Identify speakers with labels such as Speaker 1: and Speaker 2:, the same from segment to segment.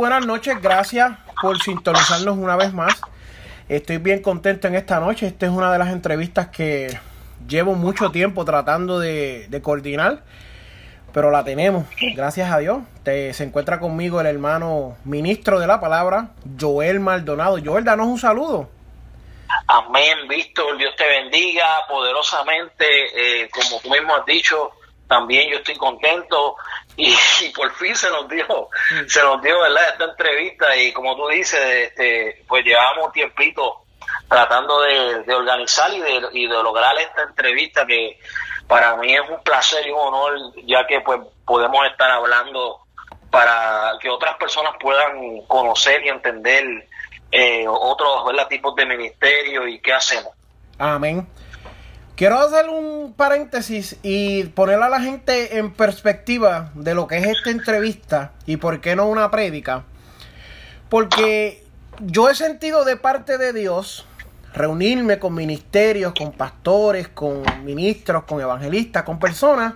Speaker 1: Buenas noches, gracias por sintonizarnos una vez más. Estoy bien contento en esta noche. Esta es una de las entrevistas que llevo mucho tiempo tratando de, coordinar, pero la tenemos, gracias a Dios. Te, se encuentra conmigo el hermano ministro de la palabra, Joel Maldonado. Joel, danos un saludo.
Speaker 2: Amén, Víctor, Dios te bendiga poderosamente, eh, como tú mismo has dicho, también yo estoy contento y, por fin se nos dio, se nos dio, ¿verdad? Esta entrevista y como tú dices, este, pues llevamos tiempito tratando de, organizar y de, y de lograr esta entrevista que para mí es un placer y un honor ya que pues podemos estar hablando para que otras personas puedan conocer y entender eh, otros tipos de ministerio y qué hacemos.
Speaker 1: Amén. Quiero hacer un paréntesis y poner a la gente en perspectiva de lo que es esta entrevista y por qué no una prédica. Porque yo he sentido de parte de Dios reunirme con ministerios, con pastores, con ministros, con evangelistas, con personas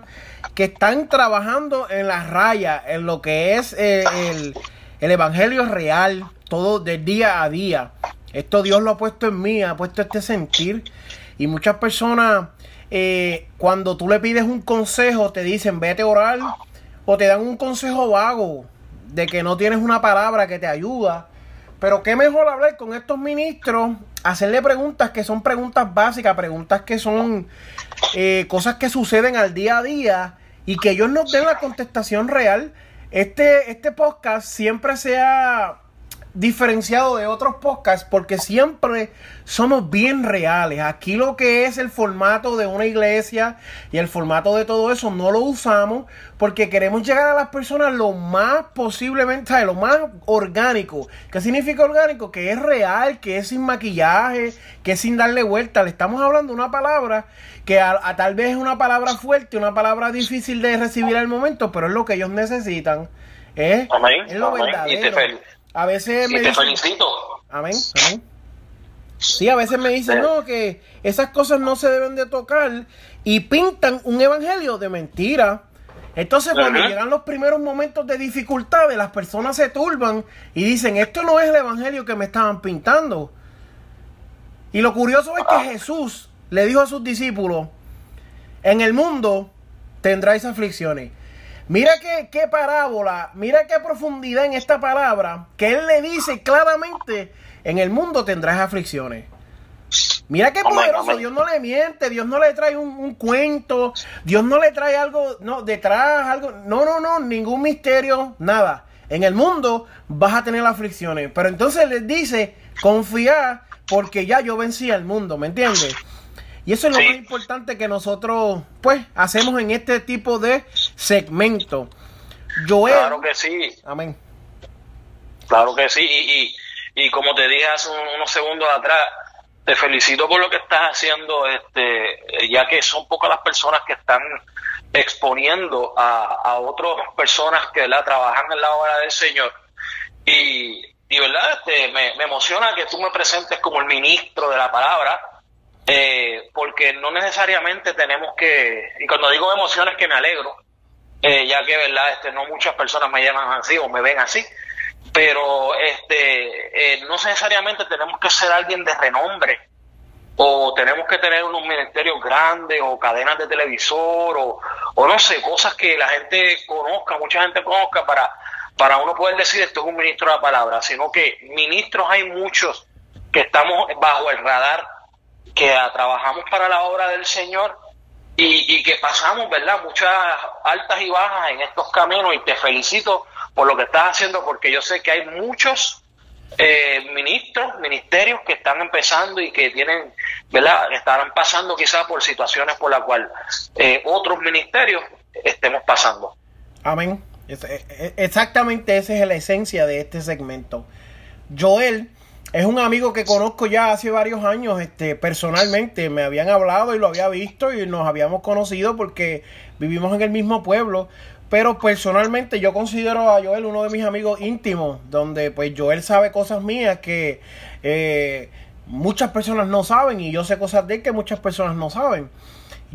Speaker 1: que están trabajando en la raya, en lo que es eh, el, el evangelio real, todo del día a día. Esto Dios lo ha puesto en mí, ha puesto este sentir. Y muchas personas, eh, cuando tú le pides un consejo, te dicen vete a orar o te dan un consejo vago de que no tienes una palabra que te ayuda. Pero qué mejor hablar con estos ministros, hacerle preguntas que son preguntas básicas, preguntas que son eh, cosas que suceden al día a día y que ellos nos den la contestación real. Este, este podcast siempre se ha diferenciado de otros podcasts porque siempre somos bien reales. Aquí lo que es el formato de una iglesia y el formato de todo eso no lo usamos porque queremos llegar a las personas lo más posiblemente, lo más orgánico. ¿Qué significa orgánico? Que es real, que es sin maquillaje, que es sin darle vuelta. Le estamos hablando una palabra que a, tal vez es una palabra fuerte, una palabra difícil de recibir al momento, pero es lo que ellos necesitan. ¿eh? Es lo verdadero. A veces me
Speaker 2: te felicito.
Speaker 1: Amén, amén. Sí, a veces me dicen, no, que esas cosas no se deben de tocar y pintan un evangelio de mentira. Entonces, cuando llegan los primeros momentos de dificultades, las personas se turban y dicen, esto no es el evangelio que me estaban pintando. Y lo curioso es que ah. Jesús le dijo a sus discípulos, en el mundo tendráis aflicciones. Mira qué, qué parábola, mira qué profundidad en esta palabra, que él le dice claramente, en el mundo tendrás aflicciones. Mira qué poderoso, Dios no le miente, Dios no le trae un, cuento, Dios no le trae algo, no, detrás, algo, no, no, no, ningún misterio, nada. En el mundo vas a tener aflicciones, pero entonces les dice, confía porque ya yo vencí al mundo, ¿me entiendes? Y eso es lo más importante que nosotros, pues, hacemos en este tipo de segmento. Joel.
Speaker 2: Claro que sí.
Speaker 1: Amén.
Speaker 2: Claro que sí. Y, y, como te dije hace unos segundos atrás, te felicito por lo que estás haciendo, este, ya que son pocas las personas que están exponiendo a, a otras personas que la trabajan en la obra del Señor. Y, y verdad, este, me, me emociona que tú me presentes como el ministro de la palabra eh, porque no necesariamente tenemos que, y cuando digo emociones que me alegro, eh, ya que verdad, este, no muchas personas me llaman así o me ven así, pero este, eh, no necesariamente tenemos que ser alguien de renombre o tenemos que tener unos ministerios grandes o cadenas de televisor o, o no sé, cosas que la gente conozca, mucha gente conozca para, para uno poder decir esto es un ministro de la palabra, sino que ministros hay muchos que estamos bajo el radar que trabajamos para la obra del Señor y, que pasamos, ¿verdad? Muchas altas y bajas en estos caminos y te felicito por lo que estás haciendo porque yo sé que hay muchos eh, ministros, ministerios que están empezando y que tienen, ¿verdad? Estarán pasando quizás por situaciones por las cuales eh, otros ministerios estemos pasando.
Speaker 1: Amén. Exactamente esa es la esencia de este segmento. Joel es un amigo que conozco ya hace varios años, este, personalmente. Me habían hablado y lo había visto y nos habíamos conocido porque vivimos en el mismo pueblo. Pero personalmente yo considero a Joel uno de mis amigos íntimos, donde pues Joel sabe cosas mías que eh, muchas personas no saben y yo sé cosas de él que muchas personas no saben.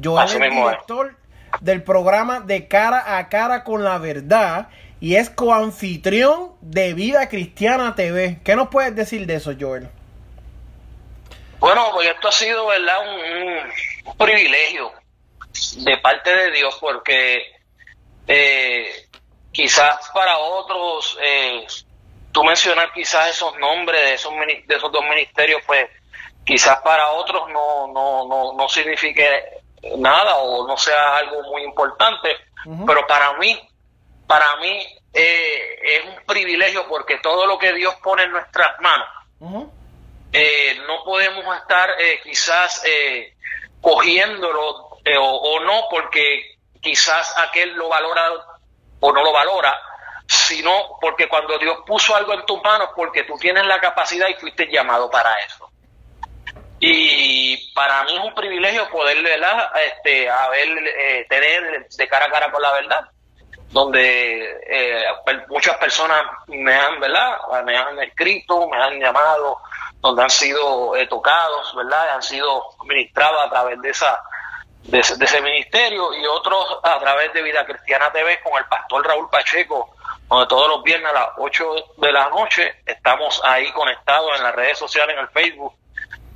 Speaker 1: Joel es director del programa De Cara a Cara con la Verdad y es coanfitrión de Vida Cristiana TV. ¿Qué nos puedes decir de eso, Joel?
Speaker 2: Bueno, pues esto ha sido, ¿verdad? Un, privilegio de parte de Dios porque eh, quizás para otros, eh, tú mencionar quizás esos nombres de esos, de esos dos ministerios, pues quizás para otros no, no, no, no signifique nada o no sea algo muy importante, pero para mí para mí eh, es un privilegio porque todo lo que Dios pone en nuestras manos, eh, no podemos estar eh, quizás cogiéndolo o, no porque quizás aquel lo valora o no lo valora, sino porque cuando Dios puso algo en tus manos, porque tú tienes la capacidad y fuiste llamado para eso. Y para mí es un privilegio poder Este, haber, tener de cara a cara con la verdad donde eh, muchas personas me han, ¿verdad? Me han escrito, me han llamado, donde han sido eh, tocados, ¿verdad? Han sido ministrados a través de esa de ese, ministerio y otros a través de Vida Cristiana TV con el pastor Raúl Pacheco, donde todos los viernes a las 8 de la noche estamos ahí conectados en las redes sociales, en el Facebook,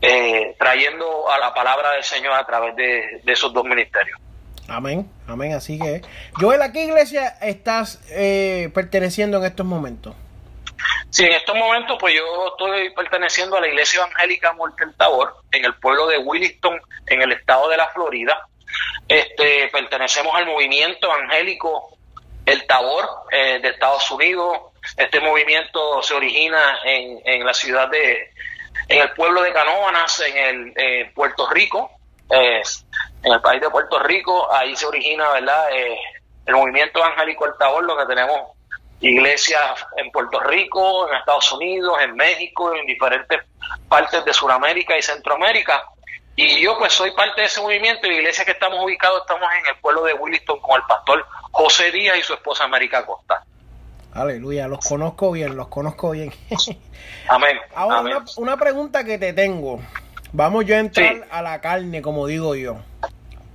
Speaker 2: eh, trayendo a la palabra del Señor a través de esos dos ministerios.
Speaker 1: Amén, amén, así que... Joel, ¿a qué iglesia estás eh, perteneciendo en estos momentos?
Speaker 2: Sí, en estos momentos pues yo estoy perteneciendo a la Iglesia Evangélica Mortel Tabor, en el pueblo de Williston, en el estado de la Florida. Este, pertenecemos al movimiento evangélico El Tabor eh, de Estados Unidos. Este movimiento se origina en, en la ciudad de, en el pueblo de Canóvanas, en el eh, Puerto Rico. Eh, en el país de Puerto Rico, ahí se origina, ¿verdad? Eh, el movimiento evangélico El Tabor, donde tenemos iglesias en Puerto Rico, en Estados Unidos, en México, en diferentes partes de Sudamérica y Centroamérica. Y yo pues soy parte de ese movimiento y la iglesia que estamos ubicados estamos en el pueblo de Williston con el pastor José Díaz y su esposa América Costa.
Speaker 1: Aleluya, los conozco bien, los conozco bien.
Speaker 2: Amén.
Speaker 1: Ahora Una, una, pregunta que te tengo. Vamos yo a entrar a la carne, como digo yo.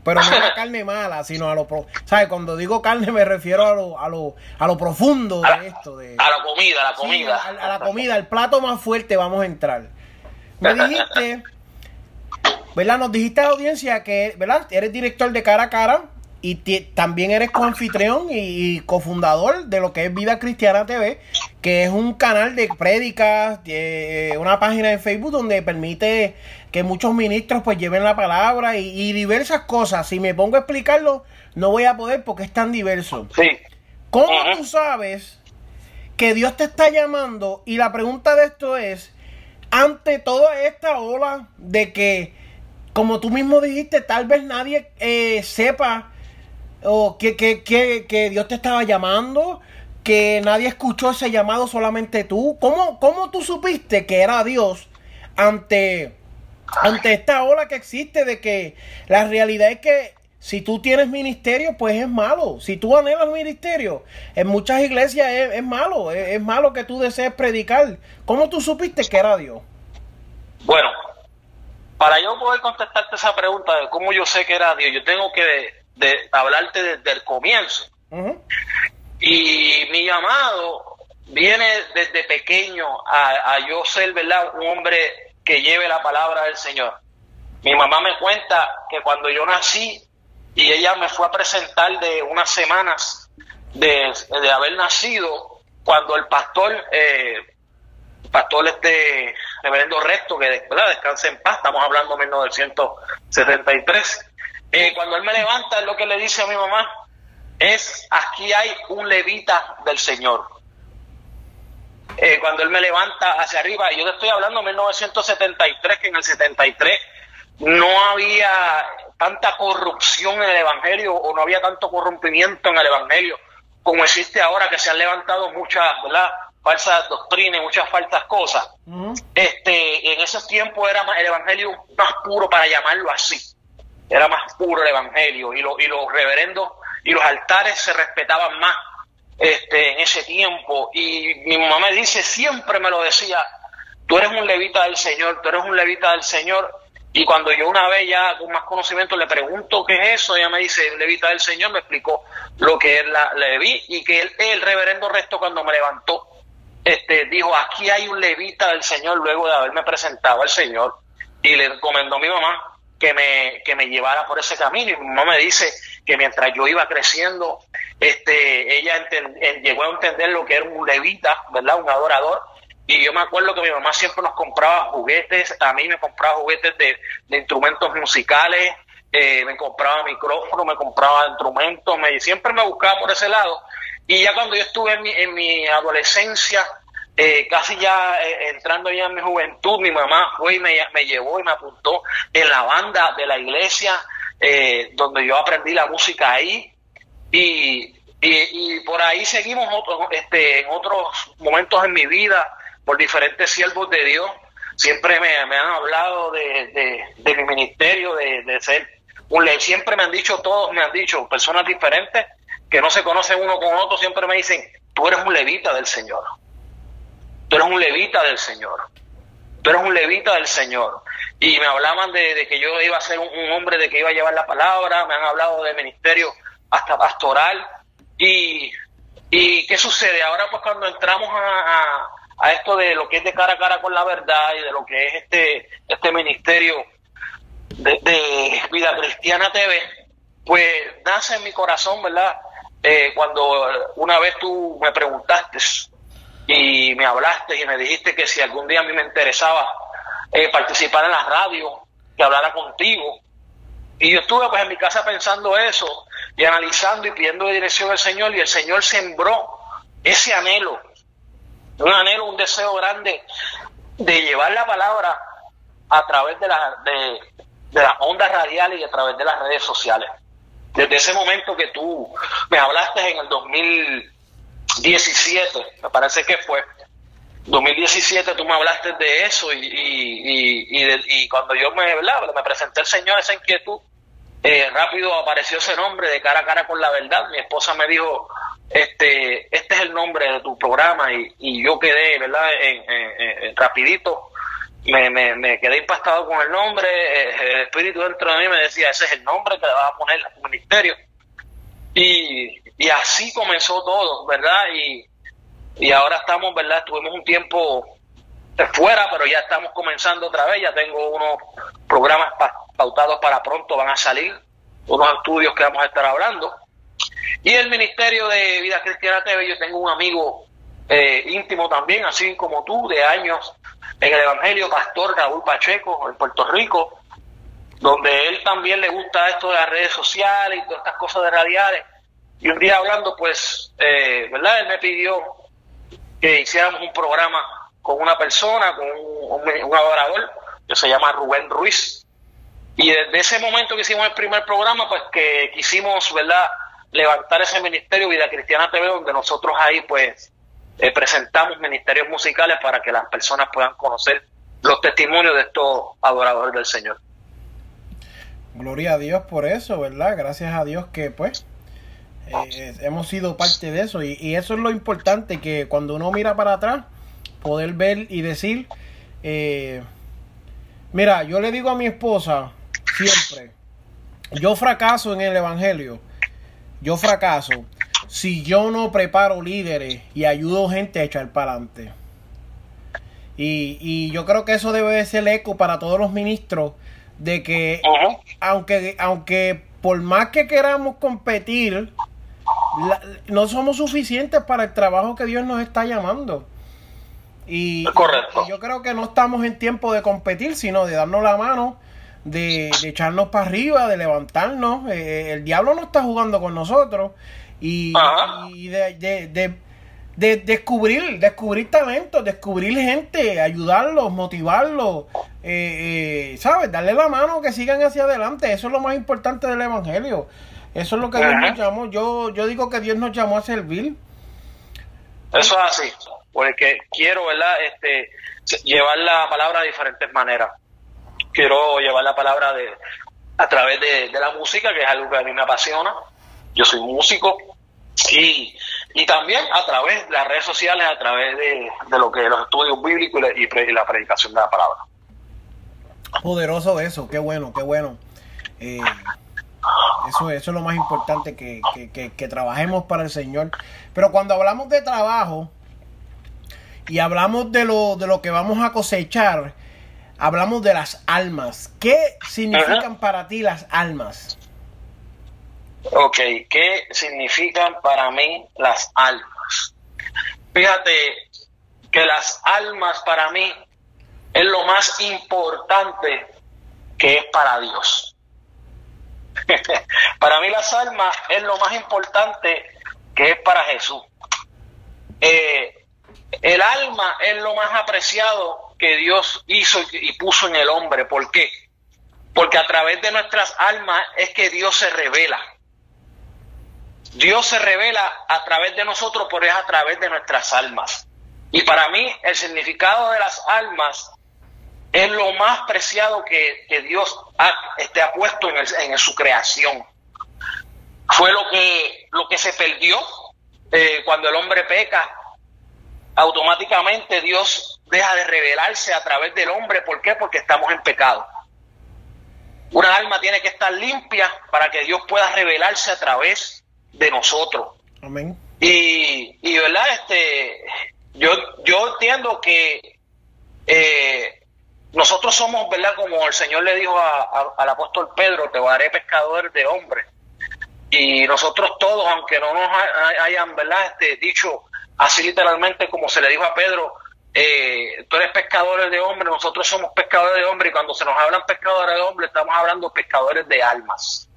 Speaker 1: Pero no a la carne mala, sino a lo... Pro... ¿Sabes? Cuando digo carne me refiero a lo, a lo, a lo profundo de esto. De...
Speaker 2: A la comida, a la comida.
Speaker 1: a, la comida, el plato más fuerte vamos a entrar. Me dijiste, ¿verdad? Nos dijiste a la audiencia que, ¿verdad? Eres director de cara a cara y también eres coanfitrión y, cofundador de lo que es Vida Cristiana TV, que es un canal de prédicas, de, una página de Facebook donde permite que muchos ministros pues lleven la palabra y, diversas cosas. Si me pongo a explicarlo, no voy a poder porque es tan diverso.
Speaker 2: Sí.
Speaker 1: ¿Cómo tú sabes que Dios te está llamando? Y la pregunta de esto es, ante toda esta ola de que, como tú mismo dijiste, tal vez nadie eh, sepa o que, que, que, que, Dios te estaba llamando, que nadie escuchó ese llamado, solamente tú. ¿Cómo, cómo tú supiste que era Dios ante ante esta ola que existe de que la realidad es que si tú tienes ministerio, pues es malo. Si tú anhelas ministerio, en muchas iglesias es, malo. Es, malo que tú desees predicar. ¿Cómo tú supiste que era Dios?
Speaker 2: Bueno, para yo poder contestarte esa pregunta de cómo yo sé que era Dios, yo tengo que de, hablarte desde el comienzo. Y mi llamado viene desde pequeño a, a yo ser, ¿verdad? Un hombre que lleve la palabra del Señor. Mi mamá me cuenta que cuando yo nací y ella me fue a presentar de unas semanas de, haber nacido, cuando el pastor, eh, pastor este reverendo Recto, que ¿verdad? descanse en paz, estamos hablando de 1973, eh, cuando él me levanta, lo que le dice a mi mamá es, aquí hay un levita del Señor. Eh, cuando él me levanta hacia arriba, yo te estoy hablando de 1973, que en el 73 no había tanta corrupción en el Evangelio o no había tanto corrompimiento en el Evangelio como existe ahora, que se han levantado muchas ¿verdad? falsas doctrinas, muchas falsas cosas. este, en esos tiempos era el Evangelio más puro, para llamarlo así. Era más puro el Evangelio y, y los reverendos y los altares se respetaban más este, en ese tiempo. Y mi mamá me dice, siempre me lo decía, tú eres un levita del Señor, tú eres un levita del Señor. Y cuando yo una vez ya con más conocimiento le pregunto qué es eso, ella me dice, levita del Señor, me explicó lo que él la, le vi y que el reverendo resto cuando me levantó, este, dijo, aquí hay un levita del Señor luego de haberme presentado al Señor y le recomendó a mi mamá que me, que me llevara por ese camino. Y mi mamá me dice que mientras yo iba creciendo, este, ella llegó a entender lo que era un levita, ¿verdad? Un adorador. Y yo me acuerdo que mi mamá siempre nos compraba juguetes, a mí me compraba juguetes de, instrumentos musicales, eh, me compraba micrófono, me compraba instrumentos, me, siempre me buscaba por ese lado. Y ya cuando yo estuve en mi, en mi adolescencia, eh, casi ya eh, entrando ya en mi juventud, mi mamá fue y me, llevó y me apuntó en la banda de la iglesia, eh, donde yo aprendí la música ahí. Y, y, por ahí seguimos este, en otros momentos en mi vida, por diferentes siervos de Dios. Siempre me, han hablado de, de, mi ministerio, de, de ser un siempre me han dicho, todos me han dicho, personas diferentes que no se conocen uno con otro, siempre me dicen, tú eres un levita del Señor. Tú eres un levita del Señor. Tú eres un levita del Señor. Y me hablaban de, que yo iba a ser un, hombre de que iba a llevar la palabra, me han hablado de ministerio hasta pastoral. Y, ¿qué sucede? Ahora pues cuando entramos a, a, esto de lo que es de cara a cara con la verdad y de lo que es este, este ministerio de, Vida Cristiana TV, pues nace en mi corazón, ¿verdad? Eh, cuando una vez tú me preguntaste y me hablaste y me dijiste que si algún día a mí me interesaba eh, participar en la radio, que hablara contigo. Y yo estuve pues en mi casa pensando eso y analizando y pidiendo dirección al Señor y el Señor sembró ese anhelo, un anhelo, un deseo grande de llevar la palabra a través de, la, de, de las ondas radiales y a través de las redes sociales. Desde ese momento que tú me hablaste en el 2000 17, me parece que fue. 2017 tú me hablaste de eso y, y, y, cuando yo me, me presenté al Señor esa inquietud, eh, rápido apareció ese nombre de cara a cara con la verdad. Mi esposa me dijo, este, este es el nombre de tu programa y, yo quedé, ¿verdad? En, rapidito, me, me, quedé impactado con el nombre, eh, el espíritu dentro de mí me decía, ese es el nombre que le vas a poner a tu ministerio. Y, y así comenzó todo, ¿verdad? Y, y ahora estamos, ¿verdad? Tuvimos un tiempo fuera, pero ya estamos comenzando otra vez. Ya tengo unos programas pautados para pronto, van a salir unos estudios que vamos a estar hablando. Y el Ministerio de Vida Cristiana TV, yo tengo un amigo eh, íntimo también, así como tú, de años en el Evangelio, Pastor Raúl Pacheco, en Puerto Rico, donde él también le gusta esto de las redes sociales y todas estas cosas de radiales. Y un día hablando, pues, eh, ¿verdad? Él me pidió que hiciéramos un programa con una persona, con un, adorador, que se llama Rubén Ruiz. Y desde ese momento que hicimos el primer programa, pues que quisimos, ¿verdad?, levantar ese ministerio Vida Cristiana TV, donde nosotros ahí, pues, eh, presentamos ministerios musicales para que las personas puedan conocer los testimonios de estos adoradores del Señor.
Speaker 1: Gloria a Dios por eso, ¿verdad? Gracias a Dios que, pues, eh, hemos sido parte de eso y, eso es lo importante, que cuando uno mira para atrás, poder ver y decir, eh, mira, yo le digo a mi esposa siempre, yo fracaso en el Evangelio, yo fracaso si yo no preparo líderes y ayudo gente a echar para adelante. Y, y yo creo que eso debe ser el eco para todos los ministros de que aunque aunque por más que queramos competir no somos suficientes para el trabajo que Dios nos está llamando. Y, yo creo que no estamos en tiempo de competir, sino de darnos la mano, de, echarnos para arriba, de levantarnos. Eh, el diablo no está jugando con nosotros y, de, de descubrir, descubrir talentos, descubrir gente, ayudarlos, motivarlos, eh, eh, ¿sabes? Darle la mano que sigan hacia adelante. Eso es lo más importante del Evangelio. Eso es lo que Dios nos llamó. Yo, yo digo que Dios nos llamó a servir.
Speaker 2: Eso es así, porque quiero, ¿verdad? Este, llevar la palabra de diferentes maneras. Quiero llevar la palabra de a través de, de la música, que es algo que a mí me apasiona. Yo soy músico, y, y también a través de las redes sociales, a través de, lo que los estudios bíblicos y, la predicación de la palabra.
Speaker 1: Poderoso eso, qué bueno, qué bueno. Eh, eso, eso es lo más importante, que, que, que, trabajemos para el Señor. Pero cuando hablamos de trabajo y hablamos de lo, de lo que vamos a cosechar, hablamos de las almas. ¿Qué significan para ti las almas?
Speaker 2: Ok, ¿qué significan para mí las almas? Fíjate que las almas para mí es lo más importante que es para Dios. para mí las almas es lo más importante que es para Jesús. Eh, el alma es lo más apreciado que Dios hizo y puso en el hombre. ¿Por qué? Porque a través de nuestras almas es que Dios se revela. Dios se revela a través de nosotros, pero es a través de nuestras almas. Y para mí el significado de las almas es lo más preciado que, Dios ha, este, ha puesto en, su creación. Fue lo que, lo que se perdió eh, cuando el hombre peca. Automáticamente Dios deja de revelarse a través del hombre. ¿Por qué? Porque estamos en pecado. Una alma tiene que estar limpia para que Dios pueda revelarse a través de nosotros.
Speaker 1: Amén.
Speaker 2: Y, y verdad, este, yo, yo entiendo que eh, nosotros somos, ¿verdad? Como el Señor le dijo al apóstol Pedro, te haré pescador de hombres. Y nosotros todos, aunque no nos hayan, ¿verdad? Este, dicho así literalmente como se le dijo a Pedro, eh, tú eres pescador de hombres, nosotros somos pescadores de hombres y cuando se nos hablan pescadores de hombres estamos hablando pescadores de almas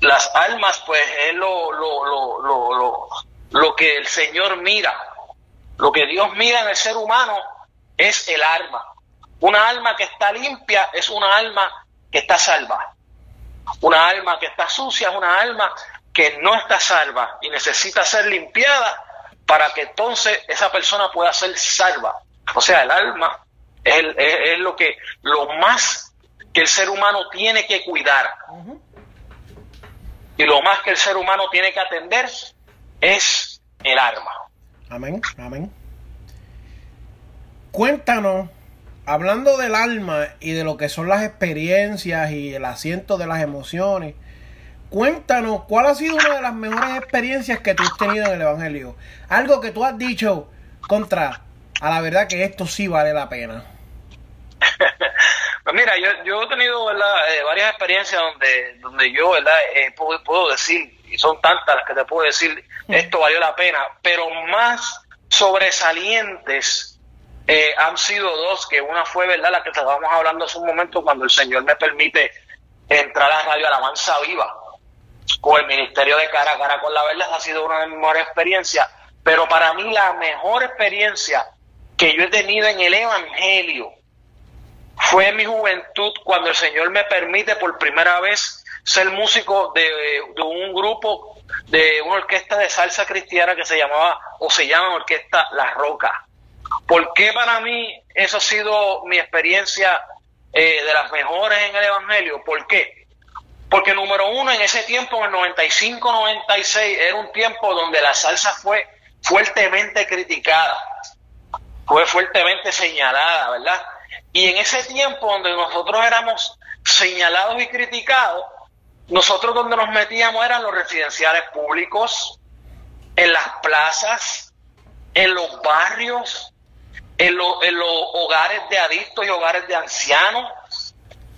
Speaker 2: las almas, pues es lo, lo, lo, lo, lo que el Señor mira. Lo que Dios mira en el ser humano es el alma. Una alma que está limpia es una alma que está salva. Una alma que está sucia es una alma que no está salva y necesita ser limpiada para que entonces esa persona pueda ser salva. O sea, el alma es, es, lo que lo más que el ser humano tiene que cuidar. Y lo más que el ser humano tiene que atender es el alma.
Speaker 1: Amén, amén. Cuéntanos, hablando del alma y de lo que son las experiencias y el asiento de las emociones, cuéntanos cuál ha sido una de las mejores experiencias que tú has tenido en el Evangelio. Algo que tú has dicho contra, a la verdad que esto sí vale la pena.
Speaker 2: Pues mira, yo, yo he tenido. Eh, varias experiencias donde, donde yo ¿verdad? Eh, puedo, decir, y son tantas las que te puedo decir, esto valió la pena, pero más sobresalientes eh, han sido dos, que una fue verdad la que estábamos hablando hace un momento cuando el Señor me permite entrar a Radio Alabanza Viva con el Ministerio de Cara a Cara con la Verdad, ha sido una de mis mejores experiencias, pero para mí la mejor experiencia que yo he tenido en el Evangelio, fue en mi juventud cuando el Señor me permite por primera vez ser músico de, un grupo, de una orquesta de salsa cristiana que se llamaba o se llama Orquesta La Roca. ¿Por qué para mí eso ha sido mi experiencia eh, de las mejores en el Evangelio? ¿Por qué? Porque número uno, en ese tiempo, en el 95-96, era un tiempo donde la salsa fue fuertemente criticada, fue fuertemente señalada, ¿verdad? Y en ese tiempo donde nosotros éramos señalados y criticados, nosotros donde nos metíamos eran los residenciales públicos, en las plazas, en los barrios, en, los hogares de adictos y hogares de ancianos,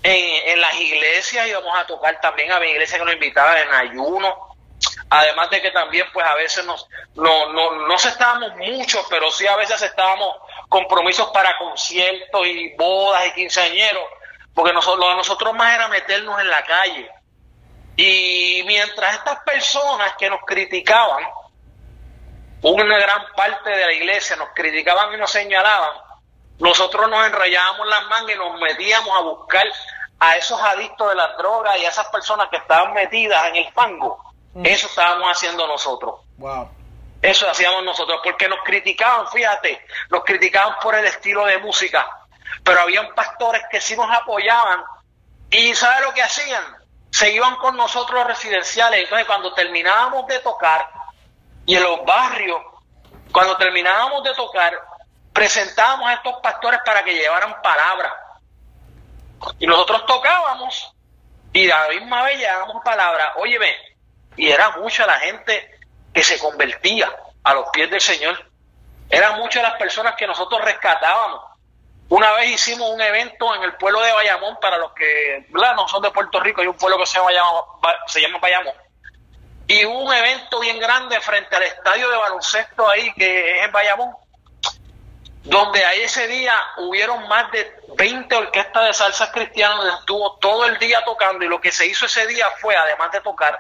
Speaker 2: en, las iglesias íbamos a tocar también, a mi iglesia que nos invitaban en ayuno. Además de que también, pues a veces nos, no, no, no estábamos mucho, pero sí a veces estábamos compromisos para conciertos y bodas y quinceañeros, porque nosotros, lo de nosotros más era meternos en la calle. Y mientras estas personas que nos criticaban una gran parte de la iglesia nos criticaban y nos señalaban, nosotros nos enrollábamos las mangas y nos metíamos a buscar a esos adictos de las drogas y a esas personas que estaban metidas en el fango. Mm. Eso estábamos haciendo nosotros.
Speaker 1: Wow.
Speaker 2: Eso hacíamos nosotros, porque nos criticaban, fíjate, nos criticaban por el estilo de música, pero habían pastores que sí nos apoyaban y ¿sabe lo que hacían? Se iban con nosotros los residenciales. Entonces, cuando terminábamos de tocar, y en los barrios, cuando terminábamos de tocar, presentábamos a estos pastores para que llevaran palabra. Y nosotros tocábamos y la misma vez llevábamos palabra. Óyeme, y era mucha la gente que se convertía a los pies del Señor. Eran muchas las personas que nosotros rescatábamos. Una vez hicimos un evento en el pueblo de Bayamón, para los que no son de Puerto Rico, hay un pueblo que se llama, se llama Bayamón y un evento bien grande frente al estadio de baloncesto ahí que es en Bayamón, donde ahí ese día hubieron más de 20 orquestas de salsa cristiana donde estuvo todo el día tocando y lo que se hizo ese día fue, además de tocar,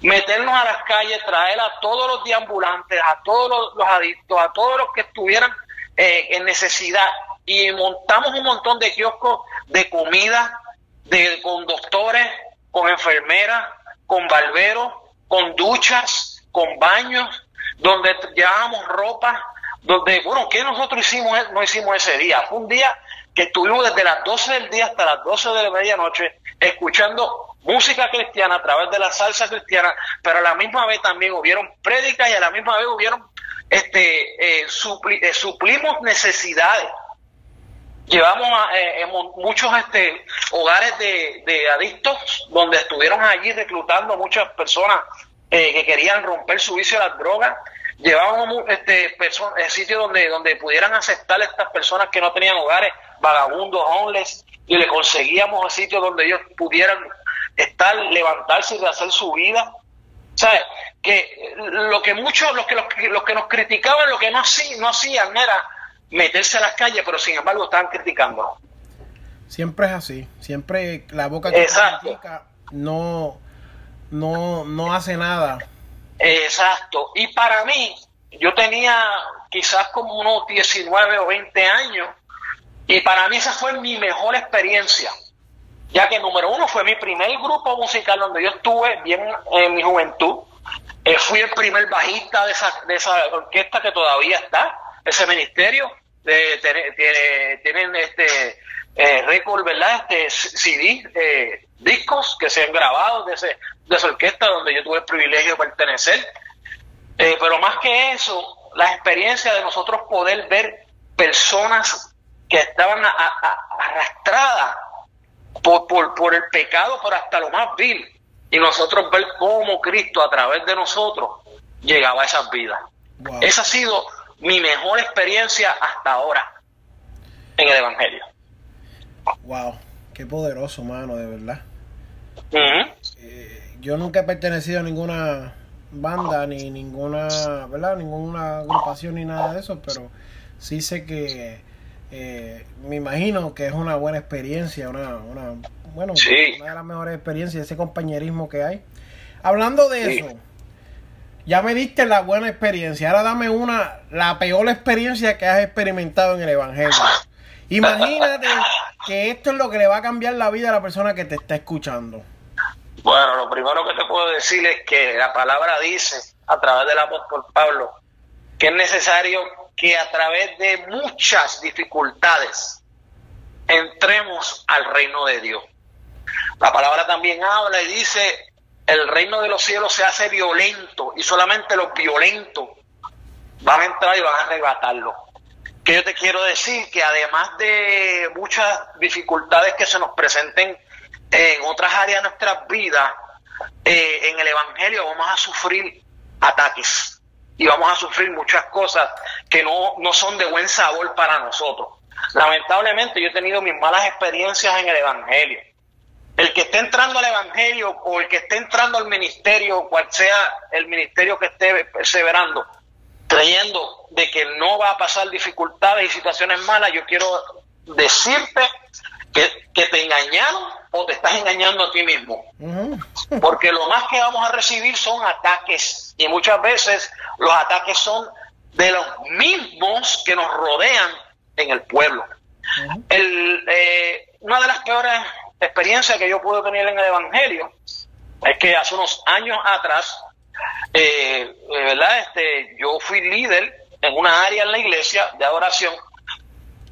Speaker 2: meternos a las calles, traer a todos los deambulantes, a todos los, adictos, a todos los que estuvieran eh, en necesidad. Y montamos un montón de kioscos de comida, de, con doctores, con enfermeras, con barberos, con duchas, con baños, donde llevábamos ropa, donde, bueno, ¿qué nosotros hicimos, no hicimos ese día? Fue un día que estuvimos desde las 12 del día hasta las 12 de la medianoche escuchando música cristiana a través de la salsa cristiana, pero a la misma vez también hubieron prédicas y a la misma vez hubieron, este, eh, eh, suplimos necesidades. Llevamos a eh, muchos este, hogares de, adictos donde estuvieron allí reclutando muchas personas eh, que querían romper su vicio a las drogas. Llevábamos este, eh, sitios donde, donde pudieran aceptar a estas personas que no tenían hogares, vagabundos, homeless, y le conseguíamos sitios donde ellos pudieran estar, levantarse y hacer su vida. ¿Sabes? Que lo que muchos, los que, los, los que nos criticaban, lo que no hacían era meterse a las calles, pero sin embargo estaban criticando.
Speaker 1: Siempre es así, siempre la boca que critica no, no, no hace nada.
Speaker 2: Exacto, y para mí, yo tenía quizás como unos 19 o 20 años, y para mí esa fue mi mejor experiencia, ya que número uno fue mi primer grupo musical donde yo estuve bien en mi juventud, eh, fui el primer bajista de esa, de esa orquesta que todavía está, ese ministerio, de, tienen este eh, récord, ¿verdad? Este CD, eh, discos que se han grabado de, ese, de esa orquesta donde yo tuve el privilegio de pertenecer. Eh, pero más que eso, la experiencia de nosotros poder ver personas que estaban arrastradas por, por, por el pecado, por hasta lo más vil, y nosotros ver cómo Cristo a través de nosotros llegaba a esas vidas. Esa ha sido mi mejor experiencia hasta ahora en el Evangelio.
Speaker 1: Wow, qué poderoso, mano, de verdad. Eh, yo nunca he pertenecido a ninguna banda ni ninguna, ¿verdad? Ninguna agrupación ni nada de eso, pero sí sé que eh, me imagino que es una buena experiencia, una, una bueno, una de las mejores experiencias, ese compañerismo que hay. Hablando de eso, ya me diste la buena experiencia. Ahora dame una, la peor experiencia que has experimentado en el Evangelio. Imagínate que esto es lo que le va a cambiar la vida a la persona que te está escuchando.
Speaker 2: Bueno, lo primero que te puedo decir es que la palabra dice a través del apóstol Pablo que es necesario que a través de muchas dificultades entremos al reino de Dios. La palabra también habla y dice el reino de los cielos se hace violento y solamente los violentos van a entrar y van a arrebatarlo. Que yo te quiero decir que además de muchas dificultades que se nos presenten en otras áreas de nuestras vidas, eh, en el Evangelio vamos a sufrir ataques y vamos a sufrir muchas cosas que no, no son de buen sabor para nosotros. Lamentablemente yo he tenido mis malas experiencias en el Evangelio el que esté entrando al Evangelio o el que esté entrando al ministerio, cual sea el ministerio que esté perseverando, creyendo de que no va a pasar dificultades y situaciones malas, yo quiero decirte que, te engañaron o te estás engañando a ti mismo. Porque lo más que vamos a recibir son ataques Y muchas veces los ataques son de los mismos que nos rodean en el pueblo. el, eh, una de las peores experiencias que yo pude tener en el Evangelio es que hace unos años atrás, eh, ¿verdad? Este, yo fui líder en una área en la iglesia de adoración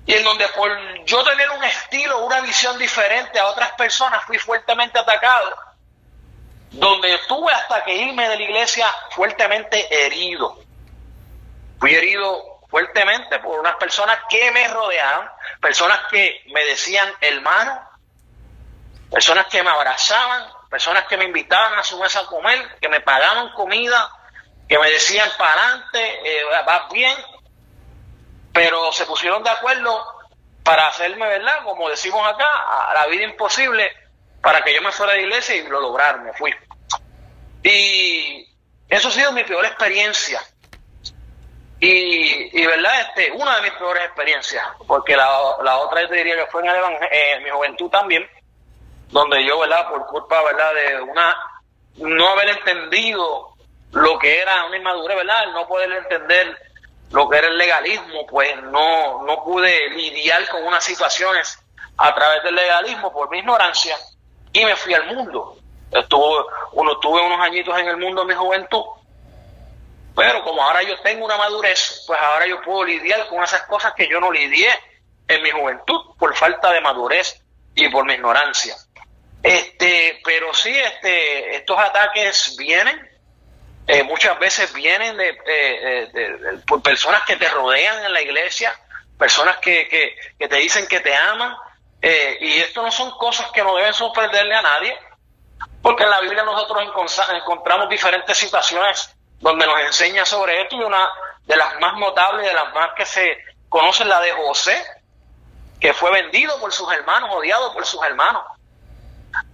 Speaker 2: y en donde por yo tener un estilo, una visión diferente a otras personas, fui fuertemente atacado, donde tuve hasta que irme de la iglesia fuertemente herido. Fui herido fuertemente por unas personas que me rodeaban, personas que me decían hermano, personas que me abrazaban, personas que me invitaban a su mesa a comer, que me pagaban comida, que me decían para adelante, eh, vas bien, pero se pusieron de acuerdo para hacerme, ¿verdad? Como decimos acá, a la vida imposible para que yo me fuera de iglesia y lo lograron, me fui. Y eso ha sido mi peor experiencia. Y, y verdad, este, una de mis peores experiencias, porque la, la otra yo te diría que fue en, en mi juventud también, donde yo, ¿verdad? Por culpa, ¿verdad? De una, no haber entendido lo que era una inmadurez, ¿verdad? No poder entender lo que era el legalismo, pues no, no pude lidiar con unas situaciones a través del legalismo por mi ignorancia y me fui al mundo. Estuve, uno, tuve unos añitos en el mundo en mi juventud, pero como ahora yo tengo una madurez, pues ahora yo puedo lidiar con esas cosas que yo no lidié en mi juventud por falta de madurez y por mi ignorancia. Este, pero sí, este, estos ataques vienen, eh, muchas veces vienen de, eh, eh, por personas que te rodean en la iglesia, personas que, que, te dicen que te aman, y esto no son cosas que no deben sorprenderle a nadie, porque en la Biblia nosotros encontramos diferentes situaciones donde nos enseña sobre esto, y una de las más notables, de las más que se conocen, la de José, que fue vendido por sus hermanos, odiado por sus hermanos.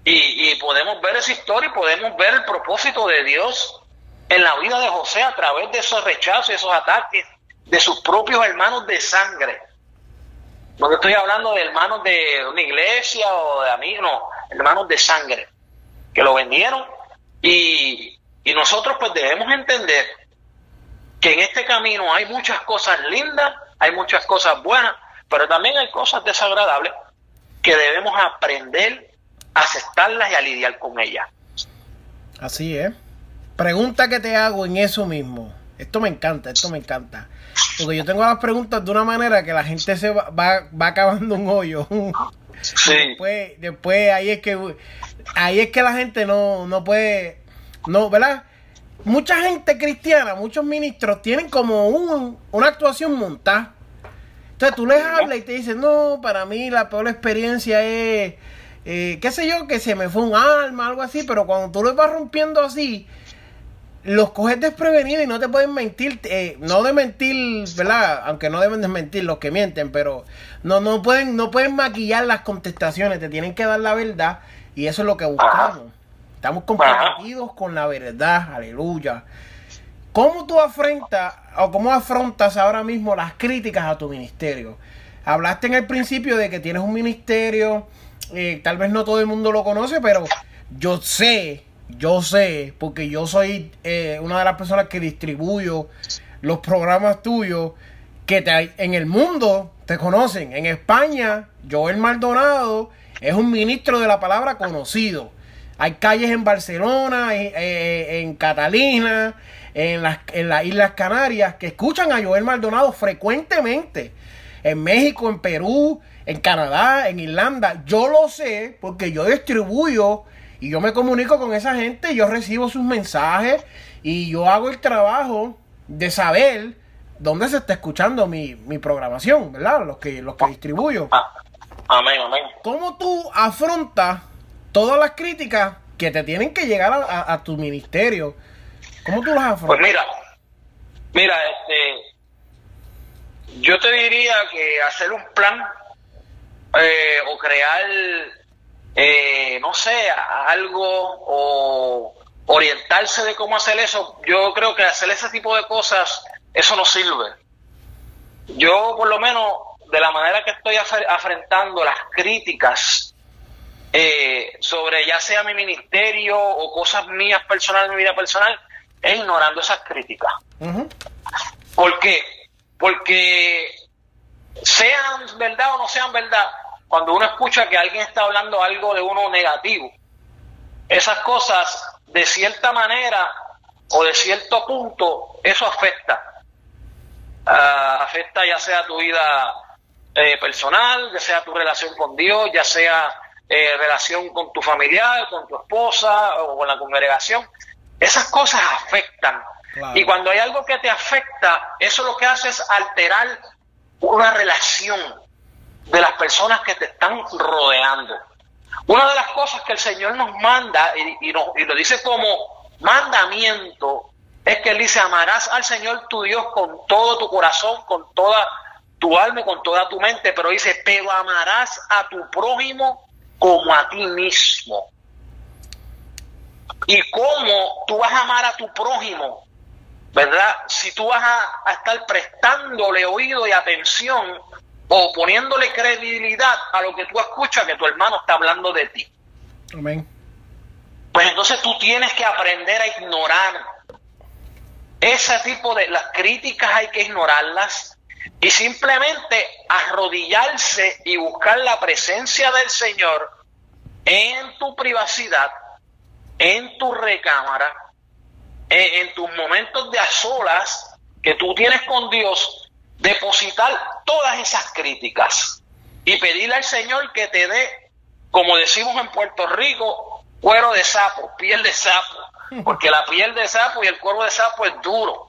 Speaker 2: Y, podemos ver esa historia y podemos ver el propósito de Dios en la vida de José a través de esos rechazos y esos ataques de sus propios hermanos de sangre. No estoy hablando de hermanos de una iglesia o de amigos, no, hermanos de sangre, que lo vendieron. Y, y nosotros pues debemos entender que en este camino hay muchas cosas lindas, hay muchas cosas buenas, pero también hay cosas desagradables que debemos aprender aceptarlas y a lidiar con ellas.
Speaker 1: Así es. Pregunta que te hago en eso mismo. Esto me encanta, esto me encanta. Porque yo tengo las preguntas de una manera que la gente se va, va, acabando un hoyo. Sí. Después, después ahí es que ahí es que la gente no, no puede, no, ¿verdad? Mucha gente cristiana, muchos ministros tienen como un, una actuación montada. Entonces tú les hablas y te dicen, no, para mí la peor experiencia es eh, qué sé yo, que se me fue un alma, algo así, pero cuando tú lo vas rompiendo así, los coges desprevenidos y no te pueden mentir, eh, no de mentir, ¿verdad? Aunque no deben de mentir los que mienten, pero no, no pueden, no pueden maquillar las contestaciones, te tienen que dar la verdad y eso es lo que buscamos. Estamos comprometidos con la verdad, aleluya. ¿Cómo tú afrontas o cómo afrontas ahora mismo las críticas a tu ministerio? Hablaste en el principio de que tienes un ministerio, eh, tal vez no todo el mundo lo conoce, pero yo sé, yo sé, porque yo soy eh, una de las personas que distribuyo los programas tuyos, que te, en el mundo te conocen. En España, Joel Maldonado es un ministro de la palabra conocido. Hay calles en Barcelona, eh, en Catalina, en las, en las Islas Canarias, que escuchan a Joel Maldonado frecuentemente. En México, en Perú, en Canadá, en Irlanda. Yo lo sé porque yo distribuyo y yo me comunico con esa gente, yo recibo sus mensajes y yo hago el trabajo de saber dónde se está escuchando mi, programación, ¿verdad? Los que, los que distribuyo.
Speaker 2: Ah, amén, amén.
Speaker 1: ¿Cómo tú afrontas todas las críticas que te tienen que llegar a, tu ministerio? ¿Cómo tú las afrontas?
Speaker 2: Pues mira, mira, este, yo te diría que hacer un plan eh, o crear, eh, no sé, algo o orientarse de cómo hacer eso, yo creo que hacer ese tipo de cosas, eso no sirve. Yo, por lo menos, de la manera que estoy afrontando las críticas eh, sobre ya sea mi ministerio o cosas mías personales, mi vida personal, es ignorando esas críticas. ¿Por qué? Porque sean verdad o no sean verdad, cuando uno escucha que alguien está hablando algo de uno negativo, esas cosas de cierta manera o de cierto punto, eso afecta. Ah, afecta ya sea tu vida eh, personal, ya sea tu relación con Dios, ya sea eh, relación con tu familiar, con tu esposa o con la congregación. Esas cosas afectan. Y cuando hay algo que te afecta, eso lo que hace es alterar una relación de las personas que te están rodeando. Una de las cosas que el Señor nos manda y, y, y lo dice como mandamiento es que Él dice, amarás al Señor tu Dios con todo tu corazón, con toda tu alma con toda tu mente, pero dice, pero amarás a tu prójimo como a ti mismo. ¿Y cómo tú vas a amar a tu prójimo? ¿Verdad? Si tú vas a, a estar prestándole oído y atención o poniéndole credibilidad a lo que tú escuchas que tu hermano está hablando de ti. Amén. Pues entonces tú tienes que aprender a ignorar ese tipo de las críticas hay que ignorarlas y simplemente arrodillarse y buscar la presencia del Señor en tu privacidad, en tu recámara, en, tus momentos de a solas que tú tienes con Dios, depositar todas esas críticas y pedirle al Señor que te dé, como decimos en Puerto Rico, cuero de sapo, piel de sapo porque la piel de sapo y el cuerpo de sapo es duro.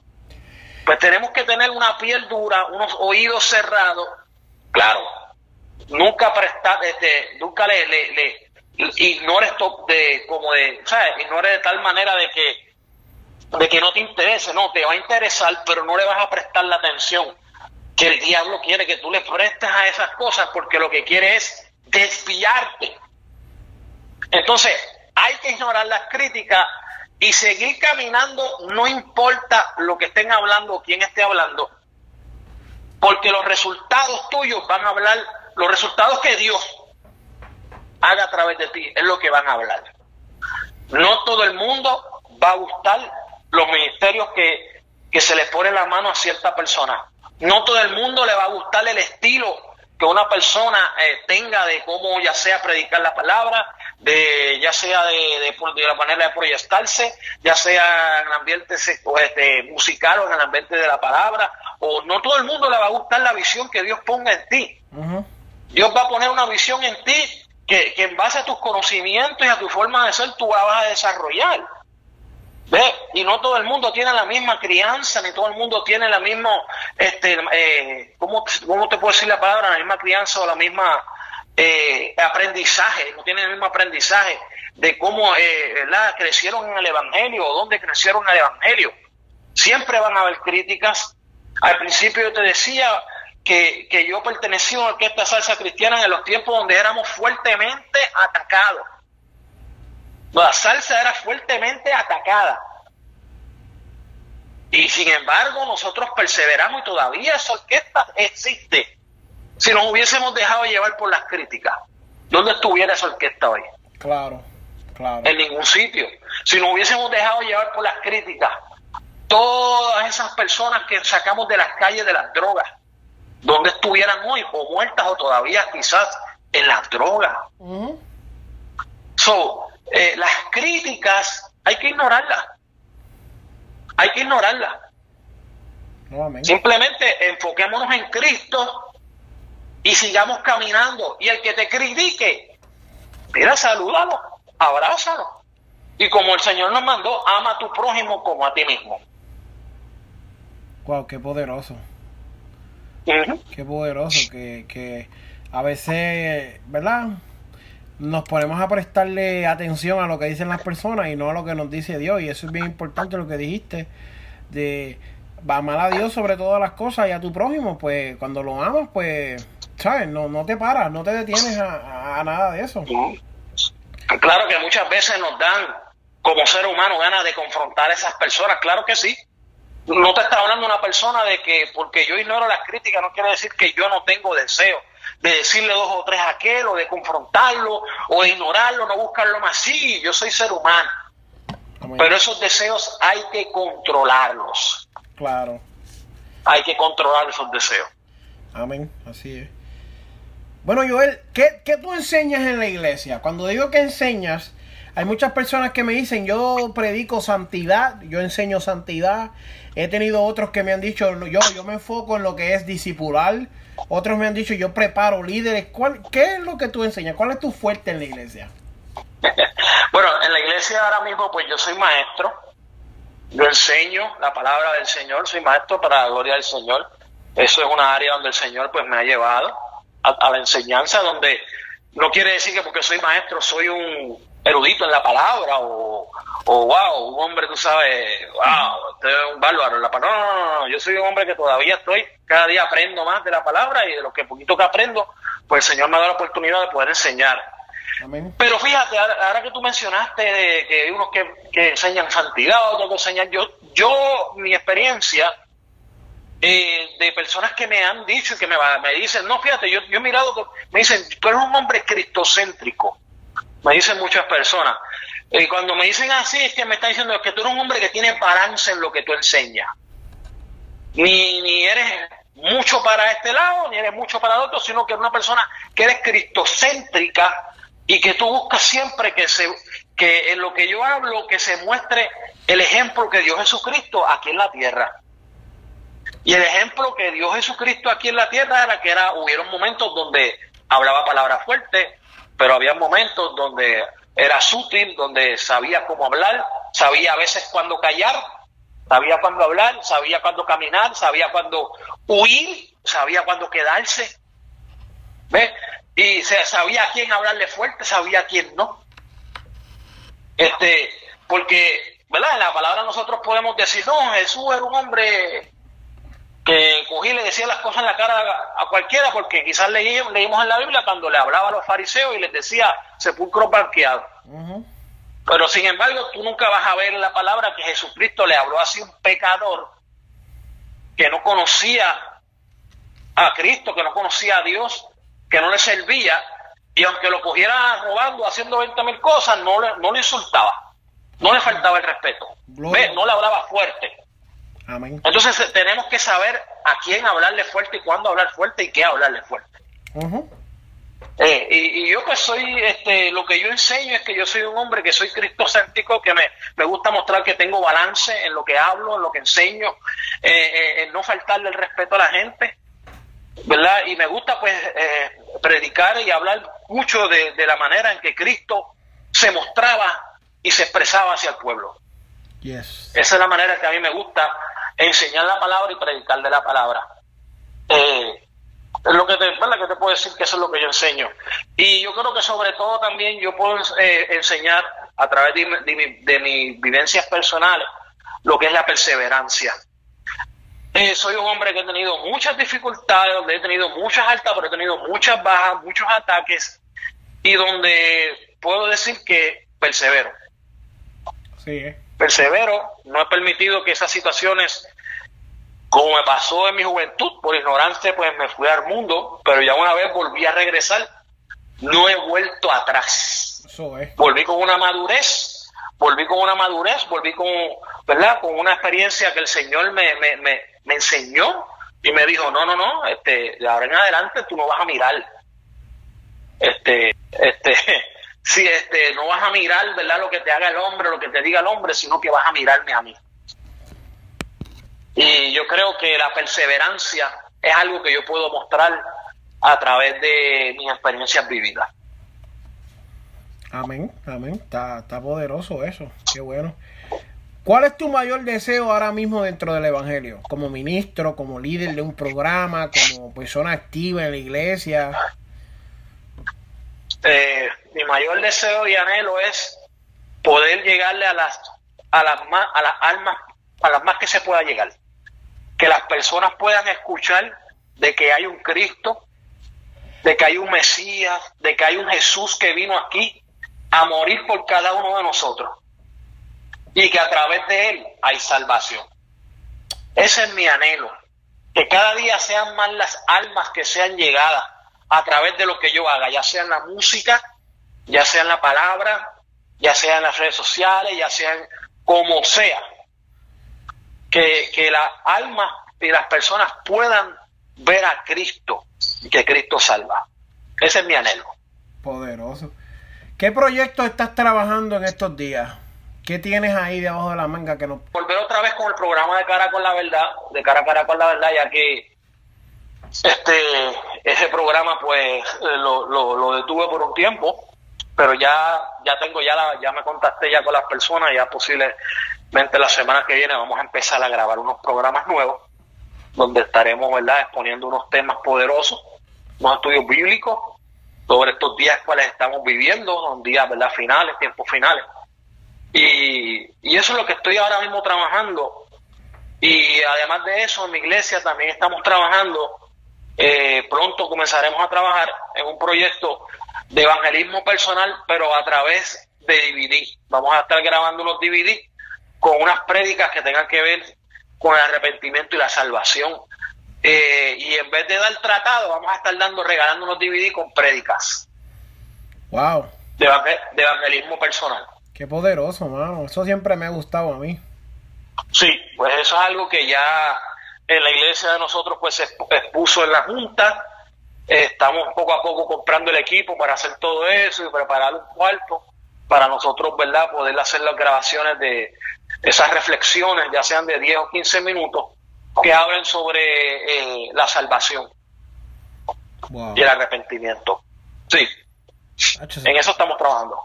Speaker 2: Pues tenemos que tener una piel dura, unos oídos cerrados. Claro, nunca prestar, este, nunca le, le, le ignores de, como de, ¿sabes? Ignore de tal manera de que, de que no te interese, no, te va a interesar, pero no le vas a prestar la atención que el diablo quiere que tú le prestes a esas cosas porque lo que quiere es desviarte. Entonces, hay que ignorar las críticas y seguir caminando no importa lo que estén hablando o quién esté hablando, porque los resultados tuyos van a hablar, los resultados que Dios haga a través de ti es lo que van a hablar. No todo el mundo va a gustar los ministerios que, que se le pone la mano a cierta persona. No todo el mundo le va a gustar el estilo que una persona eh, tenga de cómo ya sea predicar la palabra, de ya sea de, de, la manera de proyectarse, ya sea en el ambiente este, musical o en el ambiente de la palabra, o no todo el mundo le va a gustar la visión que Dios ponga en ti. Dios va a poner una visión en ti que, que en base a tus conocimientos y a tu forma de ser tú la vas a desarrollar. ¿Ve? Y no todo el mundo tiene la misma crianza, ni todo el mundo tiene la misma, este, eh, ¿cómo, ¿cómo, te puedo decir la palabra? La misma crianza o la misma eh, aprendizaje, no tienen el mismo aprendizaje de cómo eh, crecieron en el Evangelio o dónde crecieron en el Evangelio. Siempre van a haber críticas. Al principio yo te decía que, que yo pertenecía a una orquesta salsa cristiana en los tiempos donde éramos fuertemente atacados la salsa era fuertemente atacada. Y sin embargo, nosotros perseveramos y todavía esa orquesta existe. Si nos hubiésemos dejado llevar por las críticas, ¿dónde estuviera esa orquesta hoy?
Speaker 1: Claro, claro.
Speaker 2: En ningún sitio. Si nos hubiésemos dejado llevar por las críticas, todas esas personas que sacamos de las calles de las drogas, ¿dónde estuvieran hoy? O muertas o todavía quizás en las drogas. So, eh, las críticas hay que ignorarlas. Hay que ignorarlas. Simplemente enfoquémonos en Cristo y sigamos caminando. Y el que te critique, mira, salúdalo, abrázalo. Y como el Señor nos mandó, ama a tu prójimo como a ti mismo.
Speaker 1: Wow, qué poderoso. Qué poderoso que, que a veces, ¿verdad? Nos ponemos a prestarle atención a lo que dicen las personas y no a lo que nos dice Dios. Y eso es bien importante lo que dijiste, de amar a Dios sobre todas las cosas y a tu prójimo, pues cuando lo amas, pues, ¿sabes? No, no te paras, no te detienes a, nada de eso.
Speaker 2: Claro que muchas veces nos dan, como ser humano, ganas de confrontar a esas personas, claro que sí. No te está hablando una persona de que porque yo ignoro las críticas no quiere decir que yo no tengo deseo de decirle dos o tres a aquel, o de confrontarlo, o de ignorarlo, no buscarlo más. Sí, yo soy ser humano. Pero esos deseos hay que controlarlos.
Speaker 1: Claro.
Speaker 2: Hay que controlar esos deseos.
Speaker 1: Amén, así es. Bueno, Joel, ¿qué, ¿qué, tú enseñas en la iglesia? Cuando digo que enseñas, hay muchas personas que me dicen, yo predico santidad, yo enseño santidad. He tenido otros que me han dicho, yo, yo me enfoco en lo que es discipular. Otros me han dicho, yo preparo líderes. ¿Cuál, ¿Qué es lo que tú enseñas? ¿Cuál es tu fuerte en la iglesia?
Speaker 2: bueno, en la iglesia ahora mismo, pues yo soy maestro. Yo enseño la palabra del Señor, soy maestro para la gloria del Señor. Eso es una área donde el Señor pues me ha llevado a, la enseñanza, donde no quiere decir que porque soy maestro soy un erudito en la palabra o, o wow, un hombre, tú sabes, wow, usted es un bárbaro en la palabra. No, no, no, yo soy un hombre que todavía estoy, cada día aprendo más de la palabra y de lo que poquito que aprendo, pues el Señor me ha dado la oportunidad de poder enseñar. Pero fíjate, ahora, que tú mencionaste de que hay unos que, enseñan santidad, otros que enseñan, yo, yo, mi experiencia eh, de personas que me han dicho y que me, me dicen, no, fíjate, yo, yo he mirado, que, me dicen, tú eres un hombre cristocéntrico, me dicen muchas personas. Y cuando me dicen así, es que me están diciendo que tú eres un hombre que tiene balance en lo que tú enseñas. Ni, ni eres mucho para este lado, ni eres mucho para el otro, sino que eres una persona que eres cristocéntrica y que tú buscas siempre que, se, que en lo que yo hablo, que se muestre el ejemplo que Dios Jesucristo aquí en la tierra. Y el ejemplo que Dios Jesucristo aquí en la tierra era que era, hubieron momentos donde hablaba palabras fuertes, pero había momentos donde era sutil, donde sabía cómo hablar, sabía a veces cuándo callar, sabía cuándo hablar, sabía cuándo caminar, sabía cuándo huir, sabía cuándo quedarse. ¿Ves? y se sabía a quién hablarle fuerte, sabía a quién no. Este, porque, ¿verdad? En la palabra nosotros podemos decir, no, Jesús era un hombre que cogí y le decía las cosas en la cara a, cualquiera, porque quizás leímos, leímos en la Biblia cuando le hablaba a los fariseos y les decía sepulcro banqueado. Pero sin embargo, tú nunca vas a ver en la palabra que Jesucristo le habló así un pecador que no conocía a Cristo, que no conocía a Dios, que no le servía, y aunque lo cogiera robando, haciendo 20 mil cosas, no le, no le insultaba, no le faltaba el respeto, no le hablaba fuerte. Entonces tenemos que saber a quién hablarle fuerte y cuándo hablar fuerte y qué hablarle fuerte. Eh, y, yo que soy, este, lo que yo enseño es que yo soy un hombre que soy cristocéntrico, que me, me gusta mostrar que tengo balance en lo que hablo, en lo que enseño, eh, eh, en no faltarle el respeto a la gente, ¿verdad? Y me gusta pues eh, predicar y hablar mucho de, la manera en que Cristo se mostraba y se expresaba hacia el pueblo. Esa es la manera que a mí me gusta enseñar la palabra y predicar de la palabra. Eh, es lo que te, que te puedo decir que eso es lo que yo enseño. Y yo creo que sobre todo también yo puedo eh, enseñar a través de, de mis vivencias personales lo que es la perseverancia. Eh, soy un hombre que he tenido muchas dificultades, donde he tenido muchas altas, pero he tenido muchas bajas, muchos ataques, y donde puedo decir que persevero. Sí. Persevero, no he permitido que esas situaciones, como me pasó en mi juventud, por ignorancia, pues me fui al mundo, pero ya una vez volví a regresar, no he vuelto atrás. Eso es. Volví con una madurez, volví con una madurez, volví con, ¿verdad? Con una experiencia que el Señor me, me, me me enseñó y me dijo, no, no, no, este, de ahora en adelante tú no vas a mirar. Este, este, sí, este, no vas a mirar, ¿verdad? Lo que te haga el hombre, lo que te diga el hombre, sino que vas a mirarme a mí. Y yo creo que la perseverancia es algo que yo puedo mostrar a través de mis experiencias vividas.
Speaker 1: Amén, amén. Está, está poderoso eso. Qué bueno. ¿Cuál es tu mayor deseo ahora mismo dentro del Evangelio? Como ministro, como líder de un programa, como persona activa en la iglesia.
Speaker 2: Eh, mi mayor deseo y anhelo es poder llegarle a las a las más a las almas a las más que se pueda llegar. Que las personas puedan escuchar de que hay un Cristo de que hay un Mesías de que hay un Jesús que vino aquí a morir por cada uno de nosotros. Y que a través de Él hay salvación. Ese es mi anhelo, que cada día sean más las almas que sean llegadas a través de lo que yo haga, ya sea en la música, ya sea en la palabra, ya sea en las redes sociales, ya sea como sea, que, que las almas y las personas puedan ver a Cristo y que Cristo salva. Ese es mi anhelo.
Speaker 1: Poderoso. ¿Qué proyecto estás trabajando en estos días? ¿Qué tienes ahí debajo de la manga que no...
Speaker 2: Volver otra vez con el programa de Cara con la Verdad, de Cara a Cara con la Verdad, ya que este ese programa pues lo, lo, detuve por un tiempo, pero ya ya tengo ya la, ya me contacté ya con las personas, ya posiblemente la semana que viene vamos a empezar a grabar unos programas nuevos donde estaremos, ¿verdad?, exponiendo unos temas poderosos, unos estudios bíblicos sobre estos días cuales estamos viviendo, son días, ¿verdad?, finales, tiempos finales. Y, y eso es lo que estoy ahora mismo trabajando. Y además de eso, en mi iglesia también estamos trabajando, eh, pronto comenzaremos a trabajar en un proyecto de evangelismo personal, pero a través de DVD. Vamos a estar grabando unos DVD con unas prédicas que tengan que ver con el arrepentimiento y la salvación. Eh, y en vez de dar tratado, vamos a estar dando, regalando unos DVD con prédicas.
Speaker 1: Wow.
Speaker 2: De, evangelismo personal.
Speaker 1: Qué poderoso, mano. Eso siempre me ha gustado a mí.
Speaker 2: Sí, pues eso es algo que ya en la iglesia de nosotros pues se expuso en la junta. estamos poco a poco comprando el equipo para hacer todo eso y preparar un cuarto para nosotros, ¿verdad? Poder hacer las grabaciones de, esas reflexiones, ya sean de 10 o 15 minutos, que hablen sobre eh, la salvación y el arrepentimiento. Sí. en eso estamos trabajando.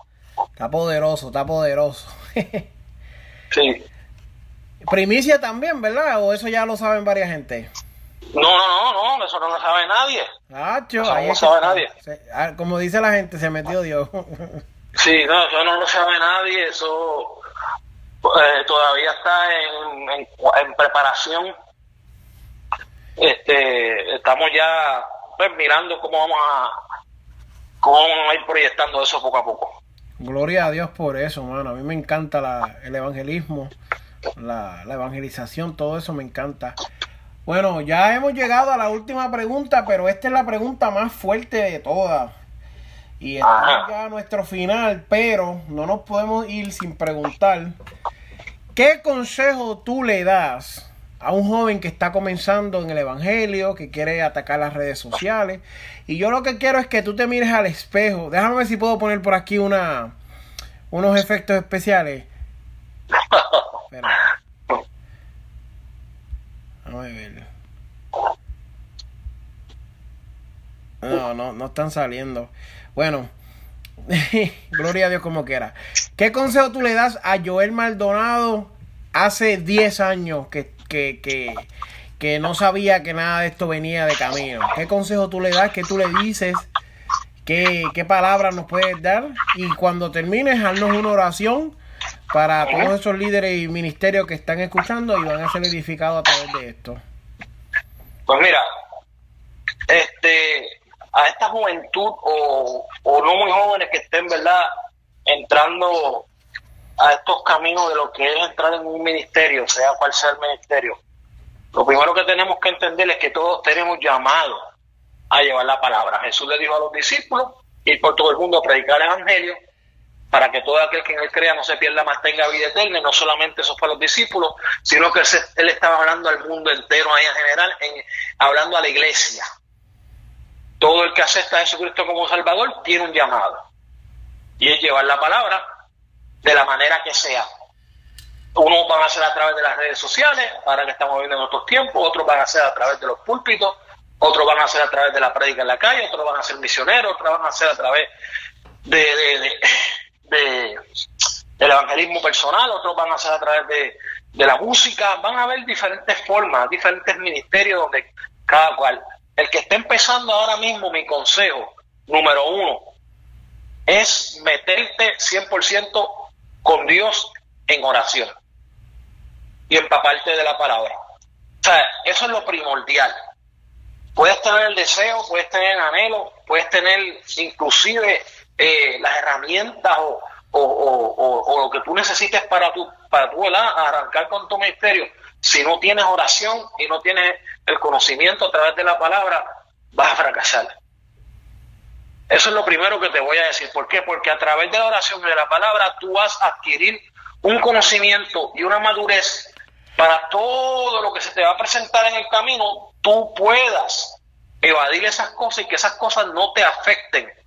Speaker 1: Está poderoso, está poderoso.
Speaker 2: sí.
Speaker 1: Primicia también, ¿verdad? ¿O eso ya lo saben varias gente?
Speaker 2: No, no, no, no, eso no lo sabe nadie.
Speaker 1: eso no lo sabe nadie. Ah, como dice la gente, se metió Dios.
Speaker 2: sí, no, eso no lo sabe nadie, eso eh, todavía está en, en, preparación. Este, estamos ya pues, mirando cómo vamos a cómo vamos a ir proyectando eso poco a poco.
Speaker 1: Gloria a Dios por eso, mano. A mí me encanta la, el evangelismo, la, la evangelización, todo eso me encanta. Bueno, ya hemos llegado a la última pregunta, pero esta es la pregunta más fuerte de todas. Y estamos ya a nuestro final, pero no nos podemos ir sin preguntar ¿Qué consejo tú le das a un joven que está comenzando en el Evangelio, que quiere atacar las redes sociales? Y yo lo que quiero es que tú te mires al espejo. Déjame ver si puedo poner por aquí una, unos efectos especiales. Espera. Vamos a ver. No, no, no están saliendo. Bueno, Gloria a Dios como quiera. ¿Qué consejo tú le das a Joel Maldonado hace 10 años que, que, no sabía que nada de esto venía de camino? ¿Qué consejo tú le das? ¿Qué tú le dices? ¿Qué, qué palabras nos puedes dar? Y cuando termines, haznos una oración para todos esos líderes y ministerios que están escuchando y van a ser edificados a través de esto.
Speaker 2: Pues mira, este, a esta juventud o, no muy jóvenes que estén, ¿verdad?, entrando a estos caminos de lo que es entrar en un ministerio, sea cual sea el ministerio. Lo primero que tenemos que entender es que todos tenemos llamado a llevar la palabra. Jesús le dijo a los discípulos ir por todo el mundo a predicar el evangelio para que todo aquel que en él crea no se pierda más tenga vida eterna. Y no solamente eso fue a los discípulos, sino que él estaba hablando al mundo entero ahí en general, en, hablando a la iglesia. Todo el que acepta a Jesucristo como Salvador tiene un llamado. Y es llevar la palabra de la manera que sea. Unos van a hacer a través de las redes sociales, ahora que estamos viviendo en otros tiempos, otros van a hacer a través de los púlpitos, otros van a hacer a través de la prédica en la calle, otros van a ser misioneros, otros van a hacer a través de, de, del evangelismo personal, otros van a hacer a través de, de la música, van a haber diferentes formas, diferentes ministerios donde cada cual el que esté empezando ahora mismo, mi consejo número uno es meterte 100% con Dios en oración y empaparte de la palabra. O sea, eso es lo primordial. Puedes tener el deseo, puedes tener el anhelo, puedes tener inclusive eh, las herramientas o, o, lo que tú necesites para tu, para tu arrancar con tu ministerio. Si no tienes oración y no tienes el conocimiento a través de la palabra, vas a fracasar. Eso es lo primero que te voy a decir. ¿Por qué? Porque a través de la oración y de la palabra tú vas a adquirir un conocimiento y una madurez para todo lo que se te va a presentar en el camino, tú puedas evadir esas cosas y que esas cosas no te afecten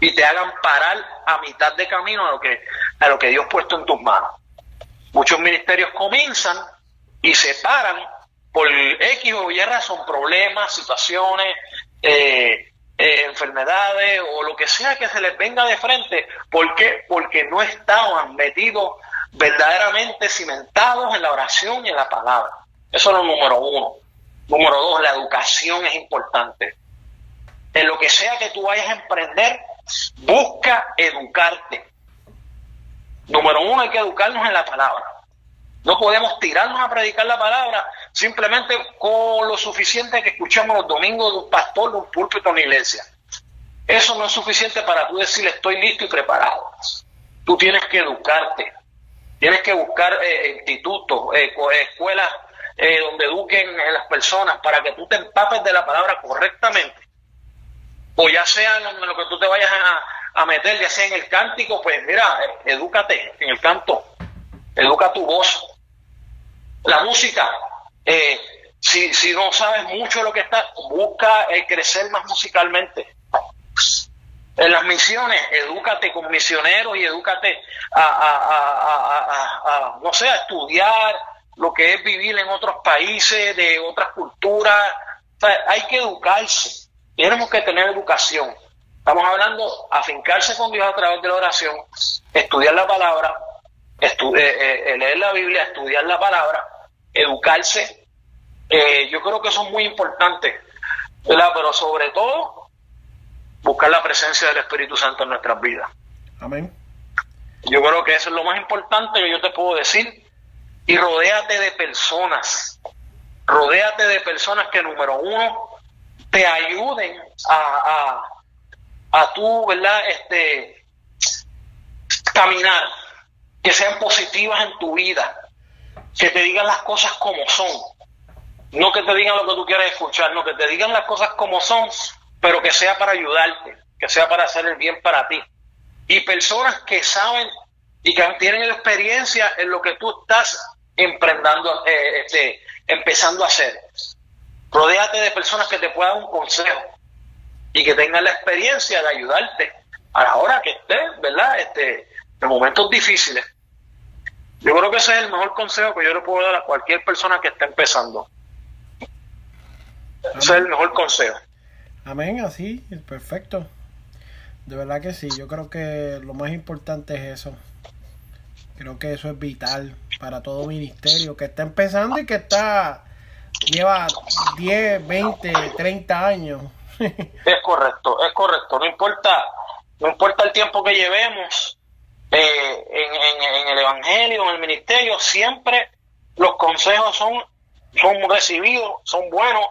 Speaker 2: y te hagan parar a mitad de camino a lo que, a lo que Dios ha puesto en tus manos. Muchos ministerios comienzan y se paran por X o Y razón, problemas, situaciones, eh, eh, enfermedades o lo que sea que se les venga de frente. ¿Por qué? Porque no estaban metidos verdaderamente cimentados en la oración y en la palabra. Eso es lo número uno. Número dos, la educación es importante. En lo que sea que tú vayas a emprender, busca educarte. Número uno, hay que educarnos en la palabra. No podemos tirarnos a predicar la palabra simplemente con lo suficiente que escuchamos los domingos de un pastor, de un púlpito en una iglesia. Eso no es suficiente para tú decir estoy listo y preparado. Tú tienes que educarte. Tienes que buscar eh, institutos, eh, escuelas eh, donde eduquen a las personas para que tú te empapes de la palabra correctamente. O ya sea en lo que tú te vayas a, a meter, ya sea en el cántico, pues mira, edúcate en el canto, educa tu voz, la música, eh, si, si no sabes mucho lo que está, busca eh, crecer más musicalmente. En las misiones, edúcate con misioneros y edúcate a, a, no sé, a estudiar lo que es vivir en otros países, de otras culturas. hay que educarse, tenemos que tener educación. Estamos hablando afincarse con Dios a través de la oración, estudiar la palabra, eh, leer la Biblia, estudiar la palabra educarse. Eh, yo creo que eso es muy importante, ¿verdad? Pero sobre todo, buscar la presencia del Espíritu Santo en nuestras vidas.
Speaker 1: Amén.
Speaker 2: Yo creo que eso es lo más importante que yo te puedo decir. Y rodéate de personas. Rodéate de personas que, número uno, te ayuden a, a, a ¿verdad? Este, caminar, que sean positivas en tu vida, que te digan las cosas como son. No que te digan lo que tú quieres escuchar, no que te digan las cosas como son, pero que sea para ayudarte, que sea para hacer el bien para ti. Y personas que saben y que tienen experiencia en lo que tú estás emprendando, eh, este, empezando a hacer. Rodéate de personas que te puedan dar un consejo y que tengan la experiencia de ayudarte a la hora que estés, ¿verdad? Este, en momentos difíciles. Yo creo que ese es el mejor consejo que yo le puedo dar a cualquier persona que esté empezando. Ese es el mejor consejo.
Speaker 1: Amén, así, perfecto. De verdad que sí, yo creo que lo más importante es eso. Creo que eso es vital para todo ministerio que está empezando y que está lleva 10, 20, 30 años.
Speaker 2: es correcto, es correcto, no importa no importa el tiempo que llevemos, eh, en, el Evangelio, en el ministerio, siempre los consejos son, son recibidos, son buenos.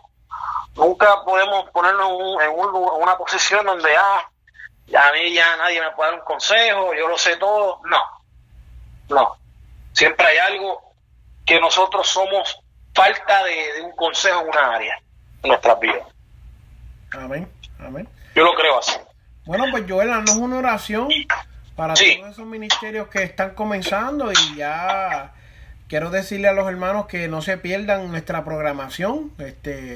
Speaker 2: Nunca podemos ponernos en, una posición donde ah, a mí ya nadie me puede dar un consejo, yo lo sé todo. No, no. Siempre hay algo que nosotros somos falta de, un consejo en una área en nuestras vidas.
Speaker 1: Amén, amén.
Speaker 2: Yo lo creo así.
Speaker 1: Bueno, pues Joel, no es una oración para todos esos ministerios que están comenzando y ya quiero decirle a los hermanos que no se pierdan nuestra programación. Este,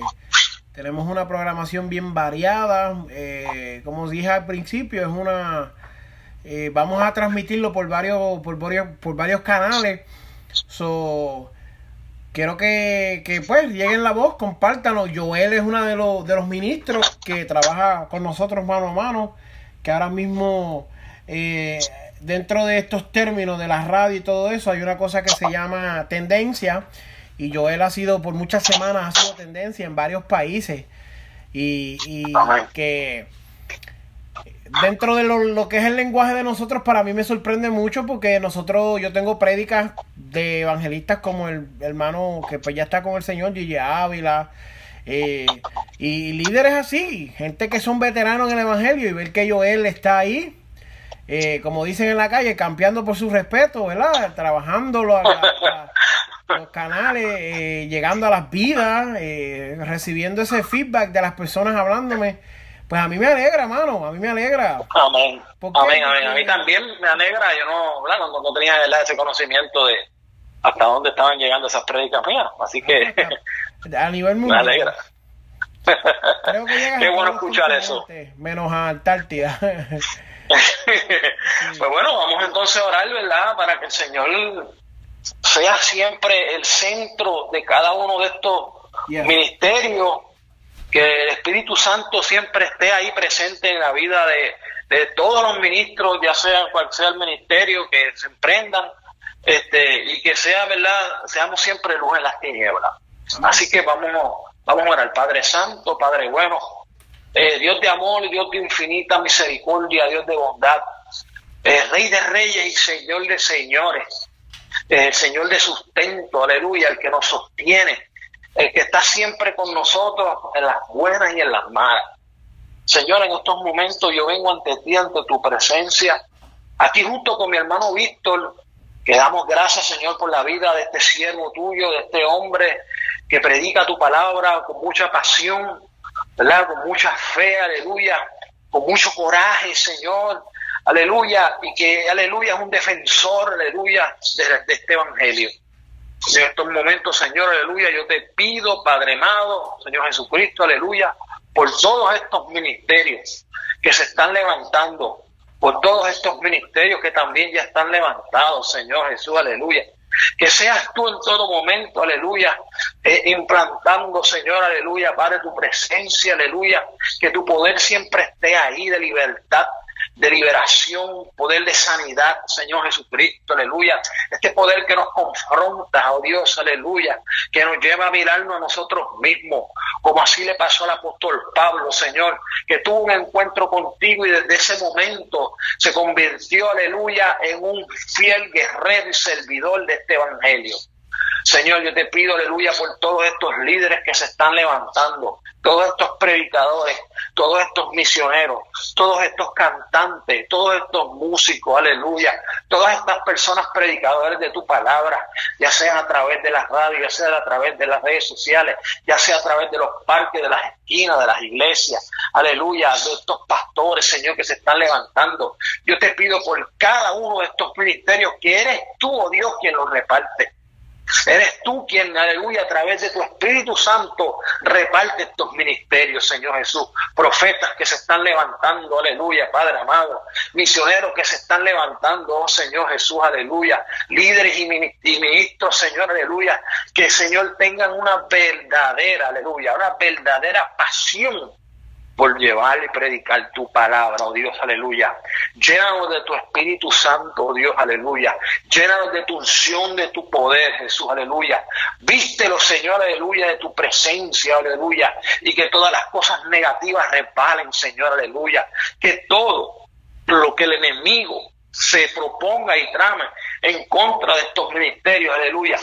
Speaker 1: tenemos una programación bien variada. Eh, como dije al principio, es una eh, vamos a transmitirlo por varios, por varios, por varios canales. So, quiero que, que pues lleguen la voz, compártanos. Joel es uno de los, de los ministros que trabaja con nosotros mano a mano, que ahora mismo eh, dentro de estos términos de la radio y todo eso, hay una cosa que se llama tendencia. Y Joel ha sido por muchas semanas, ha sido tendencia en varios países. Y, que dentro de lo, que es el lenguaje de nosotros, para mí me sorprende mucho porque nosotros, yo tengo prédicas de evangelistas como el hermano que pues ya está con el Señor, Gigi Ávila, eh, y líderes así, gente que son veteranos en el Evangelio y ver que Joel está ahí, eh, como dicen en la calle, campeando por su respeto, ¿verdad? Trabajando los, los canales, eh, llegando a las vidas, eh, recibiendo ese feedback de las personas hablándome, Pues a mí me alegra, mano, a mí me alegra.
Speaker 2: Amén. Amén, amén. A mí también me alegra, yo no, no, no tenía ese conocimiento de hasta dónde estaban llegando esas prédicas mías, así que
Speaker 1: a nivel mundial.
Speaker 2: Me alegra.
Speaker 1: Creo que
Speaker 2: Qué bueno escuchar eso.
Speaker 1: Menos a Antártida.
Speaker 2: pues bueno, vamos entonces a orar, ¿verdad? Para que el Señor sea siempre el centro de cada uno de estos ministerios, que el Espíritu Santo siempre esté ahí presente en la vida de, de todos los ministros, ya sea cual sea el ministerio, que se emprendan, este, y que sea, ¿verdad? Seamos siempre luz en las tinieblas. Así que vamos, vamos a orar, Padre Santo, Padre bueno, eh, Dios de amor, Dios de infinita misericordia, Dios de bondad, eh, Rey de reyes y Señor de señores, eh, Señor de sustento, aleluya, el que nos sostiene, el que está siempre con nosotros en las buenas y en las malas. Señor, en estos momentos yo vengo ante ti, ante tu presencia, aquí junto con mi hermano Víctor, que damos gracias, Señor, por la vida de este siervo tuyo, de este hombre que predica tu palabra con mucha pasión, ¿verdad? Con mucha fe, aleluya, con mucho coraje, Señor, aleluya, y que, aleluya, es un defensor, aleluya, de, este evangelio. En estos momentos, Señor, aleluya, yo te pido, Padre amado, Señor Jesucristo, aleluya, por todos estos ministerios que se están levantando, por todos estos ministerios que también ya están levantados, Señor Jesús, aleluya. Que seas tú en todo momento, aleluya, eh, implantando, Señor, aleluya, Padre, tu presencia, aleluya, que tu poder siempre esté ahí de libertad, de liberación, poder de sanidad, Señor Jesucristo, aleluya. Este poder que nos confronta, oh Dios, aleluya, que nos lleva a mirarnos a nosotros mismos, como así le pasó al apóstol Pablo, Señor, que tuvo un encuentro contigo y desde ese momento se convirtió, aleluya, en un fiel guerrero y servidor de este evangelio. Señor, yo te pido, aleluya, por todos estos líderes que se están levantando, todos estos predicadores, todos estos misioneros, todos estos cantantes, todos estos músicos, aleluya, todas estas personas predicadores de tu palabra, ya sea a través de las radios, ya sea a través de las redes sociales, ya sea a través de los parques, de las esquinas, de las iglesias, aleluya, de estos pastores, Señor, que se están levantando. Yo te pido por cada uno de estos ministerios que eres tú, oh Dios, quien los reparte. Eres tú quien, aleluya, a través de tu Espíritu Santo reparte estos ministerios, Señor Jesús. Profetas que se están levantando, aleluya, Padre amado. Misioneros que se están levantando, oh Señor Jesús, aleluya. Líderes y ministros, Señor, aleluya. Que, Señor, tengan una verdadera, aleluya, una verdadera pasión por llevar y predicar tu palabra, oh Dios, aleluya. Llénanos de tu Espíritu Santo, oh Dios, aleluya. Llénanos de tu unción, de tu poder, Jesús, aleluya. Vístelo, Señor, aleluya, de tu presencia, aleluya. Y que todas las cosas negativas repalen, Señor, aleluya. Que todo lo que el enemigo se proponga y trame en contra de estos ministerios, aleluya,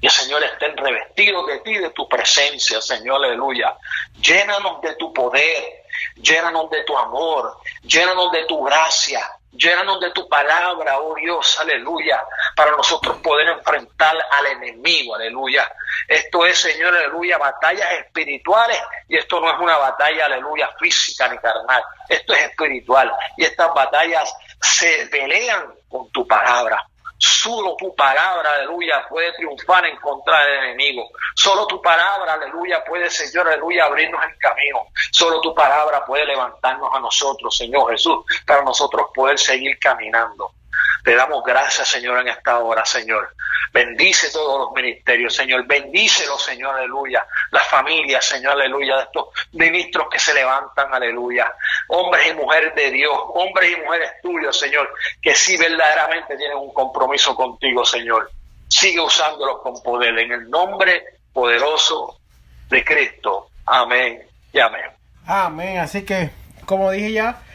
Speaker 2: que, Señor, estén revestidos de ti, de tu presencia, Señor, aleluya. Llénanos de tu poder, llénanos de tu amor, llénanos de tu gracia, llénanos de tu palabra, oh Dios, aleluya, para nosotros poder enfrentar al enemigo, aleluya. Esto es, Señor, aleluya, batallas espirituales y esto no es una batalla, aleluya, física ni carnal, esto es espiritual y estas batallas se pelean con tu palabra. Solo tu palabra, aleluya, puede triunfar en contra del enemigo. Solo tu palabra, aleluya, puede, Señor, aleluya, abrirnos el camino. Solo tu palabra puede levantarnos a nosotros, Señor Jesús, para nosotros poder seguir caminando. Te damos gracias, Señor, en esta hora, Señor. Bendice todos los ministerios, Señor. Bendícelos, Señor, aleluya. Las familias, Señor, aleluya, de estos ministros que se levantan, aleluya. Hombres y mujeres de Dios, hombres y mujeres tuyos, Señor, que sí verdaderamente tienen un compromiso contigo, Señor. Sigue usándolos con poder. En el nombre poderoso de Cristo. Amén y amén.
Speaker 1: Amén. Así que, como dije ya,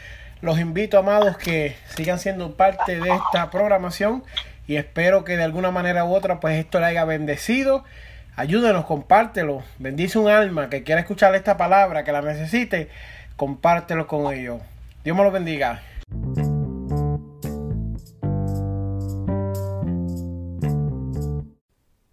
Speaker 1: los invito, amados, que sigan siendo parte de esta programación y espero que de alguna manera u otra, pues esto le haya bendecido. Ayúdenos, compártelo. Bendice un alma que quiera escuchar esta palabra, que la necesite, compártelo con ellos. Dios me lo bendiga.